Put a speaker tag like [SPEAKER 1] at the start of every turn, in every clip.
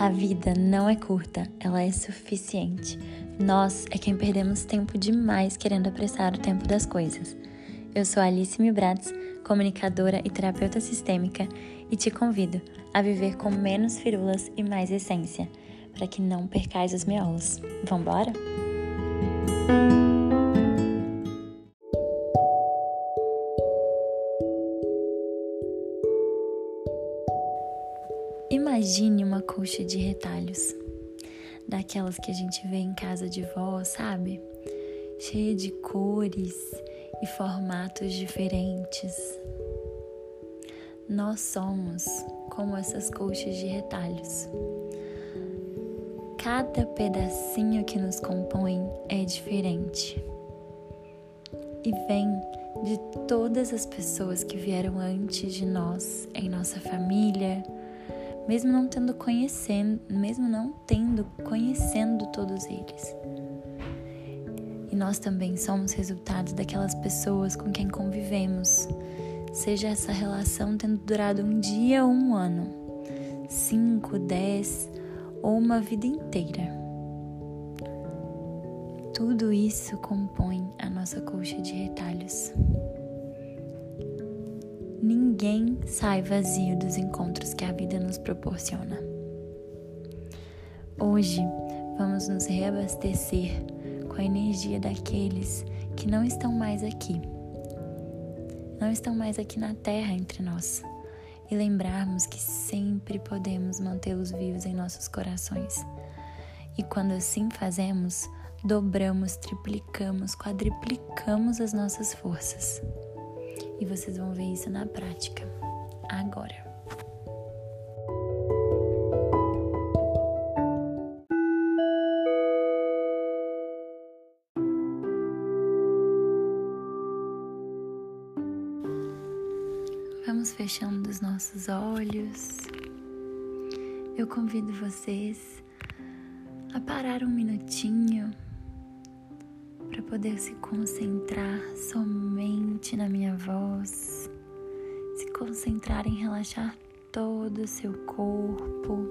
[SPEAKER 1] A vida não é curta, ela é suficiente. Nós é quem perdemos tempo demais querendo apressar o tempo das coisas. Eu sou Alice Milbratz, comunicadora e terapeuta sistêmica, e te convido a viver com menos firulas e mais essência, para que não percais os miolos. Vambora? Imagine colcha de retalhos, daquelas que a gente vê em casa de vó, sabe? Cheia de cores e formatos diferentes. Nós somos como essas colchas de retalhos. Cada pedacinho que nos compõe é diferente e vem de todas as pessoas que vieram antes de nós, em nossa família, mesmo não tendo conhecendo, mesmo não tendo conhecendo todos eles. E nós também somos resultados daquelas pessoas com quem convivemos, seja essa relação tendo durado um dia ou um ano, cinco, dez ou uma vida inteira. Tudo isso compõe a nossa colcha de retalhos. Ninguém sai vazio dos encontros que a vida nos proporciona. Hoje vamos nos reabastecer com a energia daqueles que não estão mais aqui, não estão mais aqui na Terra entre nós, e lembrarmos que sempre podemos mantê-los vivos em nossos corações. E quando assim fazemos, dobramos, triplicamos, quadriplicamos as nossas forças e vocês vão ver isso na prática agora. Vamos fechando os nossos olhos. Eu convido vocês a parar um minutinho poder se concentrar somente na minha voz, se concentrar em relaxar todo o seu corpo,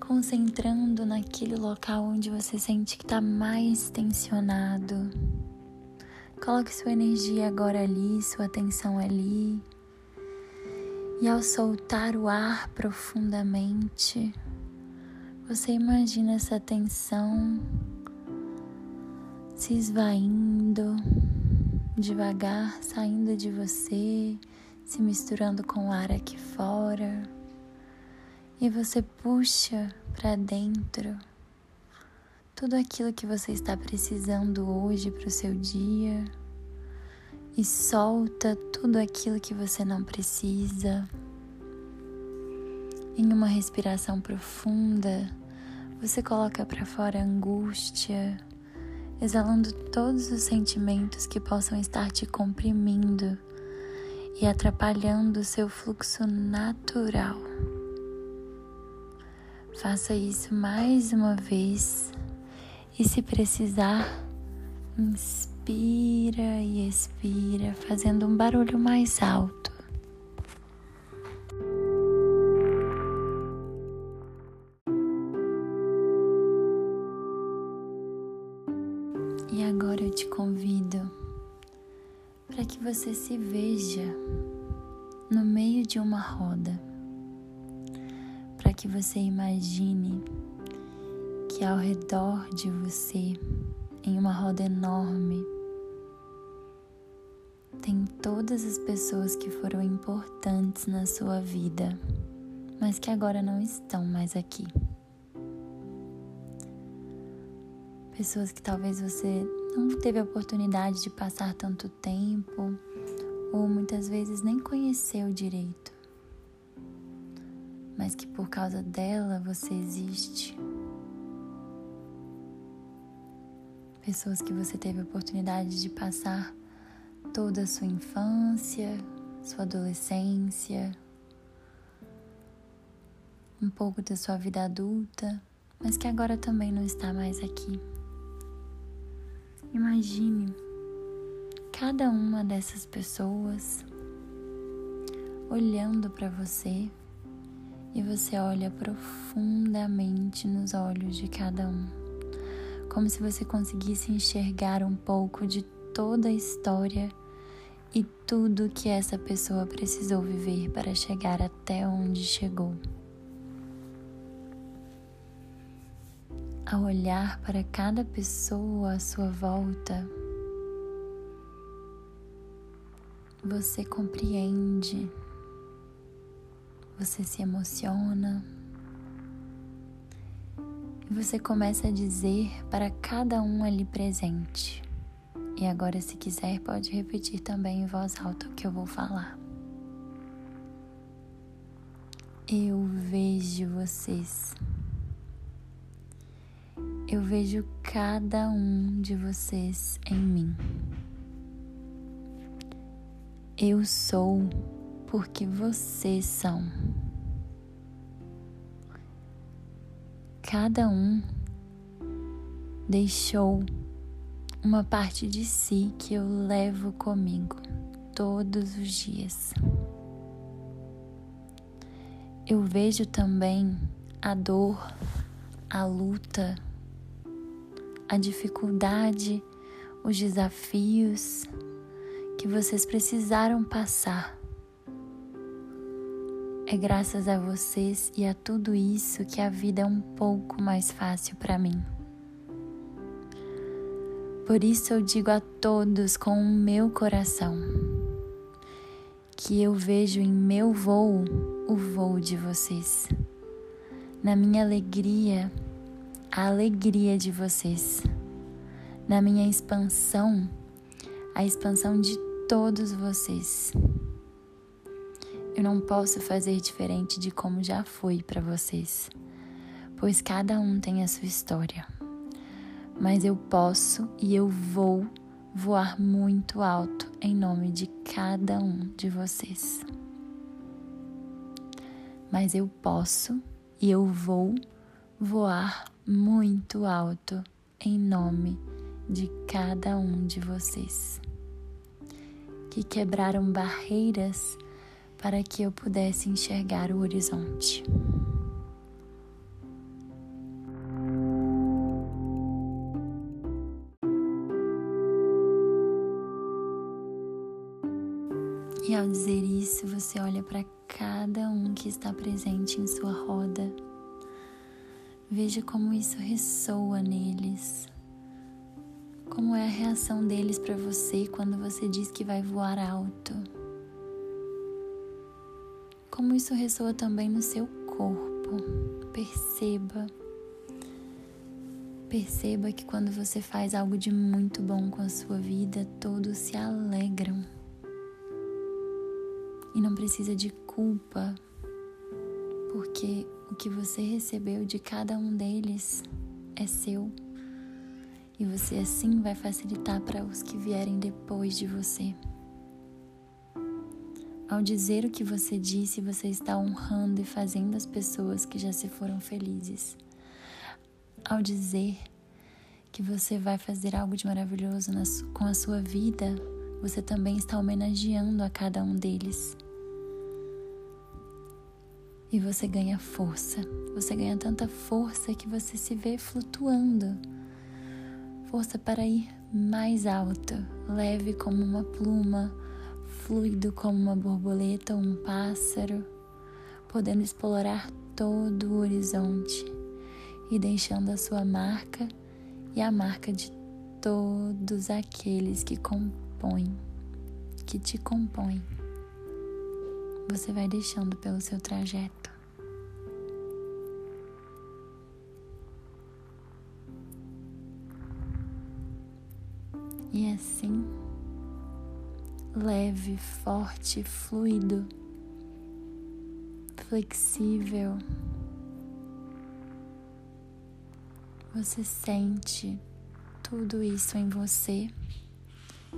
[SPEAKER 1] concentrando naquele local onde você sente que está mais tensionado. Coloque sua energia agora ali, sua atenção ali. E ao soltar o ar profundamente, você imagina essa tensão se esvaindo, devagar saindo de você, se misturando com o ar aqui fora. E você puxa para dentro tudo aquilo que você está precisando hoje para o seu dia e solta tudo aquilo que você não precisa. Em uma respiração profunda, você coloca para fora angústia, exalando todos os sentimentos que possam estar te comprimindo e atrapalhando o seu fluxo natural. Faça isso mais uma vez e, se precisar, inspira e expira, fazendo um barulho mais alto. Eu te convido para que você se veja no meio de uma roda, para que você imagine que ao redor de você, em uma roda enorme, tem todas as pessoas que foram importantes na sua vida, mas que agora não estão mais aqui. pessoas que talvez você não teve a oportunidade de passar tanto tempo ou muitas vezes nem conheceu direito, mas que por causa dela você existe. Pessoas que você teve a oportunidade de passar toda a sua infância, sua adolescência, um pouco da sua vida adulta, mas que agora também não está mais aqui. Imagine cada uma dessas pessoas olhando para você e você olha profundamente nos olhos de cada um, como se você conseguisse enxergar um pouco de toda a história e tudo que essa pessoa precisou viver para chegar até onde chegou. Ao olhar para cada pessoa à sua volta, você compreende, você se emociona e você começa a dizer para cada um ali presente. E agora, se quiser, pode repetir também em voz alta o que eu vou falar. Eu vejo vocês. Eu vejo cada um de vocês em mim. Eu sou porque vocês são. Cada um deixou uma parte de si que eu levo comigo todos os dias. Eu vejo também a dor, a luta, a dificuldade, os desafios que vocês precisaram passar. É graças a vocês e a tudo isso que a vida é um pouco mais fácil para mim. Por isso eu digo a todos com o meu coração que eu vejo em meu voo o voo de vocês. Na minha alegria, a alegria de vocês. Na minha expansão, a expansão de todos vocês. Eu não posso fazer diferente de como já foi para vocês, pois cada um tem a sua história. Mas eu posso e eu vou voar muito alto em nome de cada um de vocês. Mas eu posso e eu vou voar muito alto em nome de cada um de vocês que quebraram barreiras para que eu pudesse enxergar o horizonte. E ao dizer isso, você olha para cada um que está presente em sua roda Veja como isso ressoa neles. Como é a reação deles para você quando você diz que vai voar alto? Como isso ressoa também no seu corpo? Perceba. Perceba que quando você faz algo de muito bom com a sua vida, todos se alegram. E não precisa de culpa, porque o que você recebeu de cada um deles é seu. E você assim vai facilitar para os que vierem depois de você. Ao dizer o que você disse, você está honrando e fazendo as pessoas que já se foram felizes. Ao dizer que você vai fazer algo de maravilhoso com a sua vida, você também está homenageando a cada um deles. E você ganha força. Você ganha tanta força que você se vê flutuando. Força para ir mais alto, leve como uma pluma, fluido como uma borboleta ou um pássaro, podendo explorar todo o horizonte e deixando a sua marca e a marca de todos aqueles que compõem, que te compõem você vai deixando pelo seu trajeto. E assim, leve, forte, fluido, flexível, você sente tudo isso em você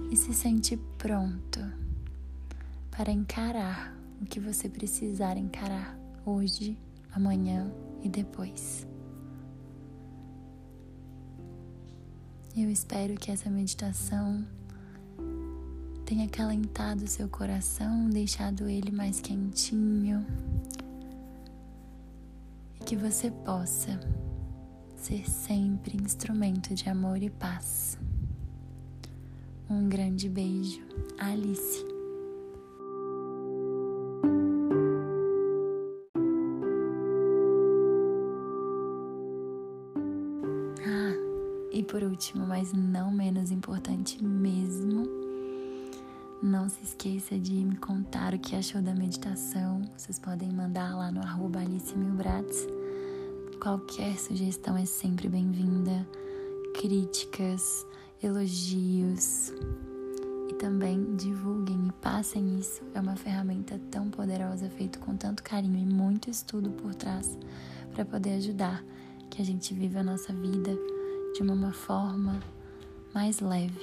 [SPEAKER 1] e se sente pronto para encarar o que você precisar encarar hoje, amanhã e depois. Eu espero que essa meditação tenha acalentado seu coração, deixado ele mais quentinho, que você possa ser sempre instrumento de amor e paz. Um grande beijo, Alice. E por último, mas não menos importante mesmo, não se esqueça de me contar o que achou da meditação. Vocês podem mandar lá no arroba Alice Milbrats. Qualquer sugestão é sempre bem-vinda. Críticas, elogios e também divulguem e passem isso. É uma ferramenta tão poderosa, feita com tanto carinho e muito estudo por trás para poder ajudar que a gente viva a nossa vida de uma forma mais leve.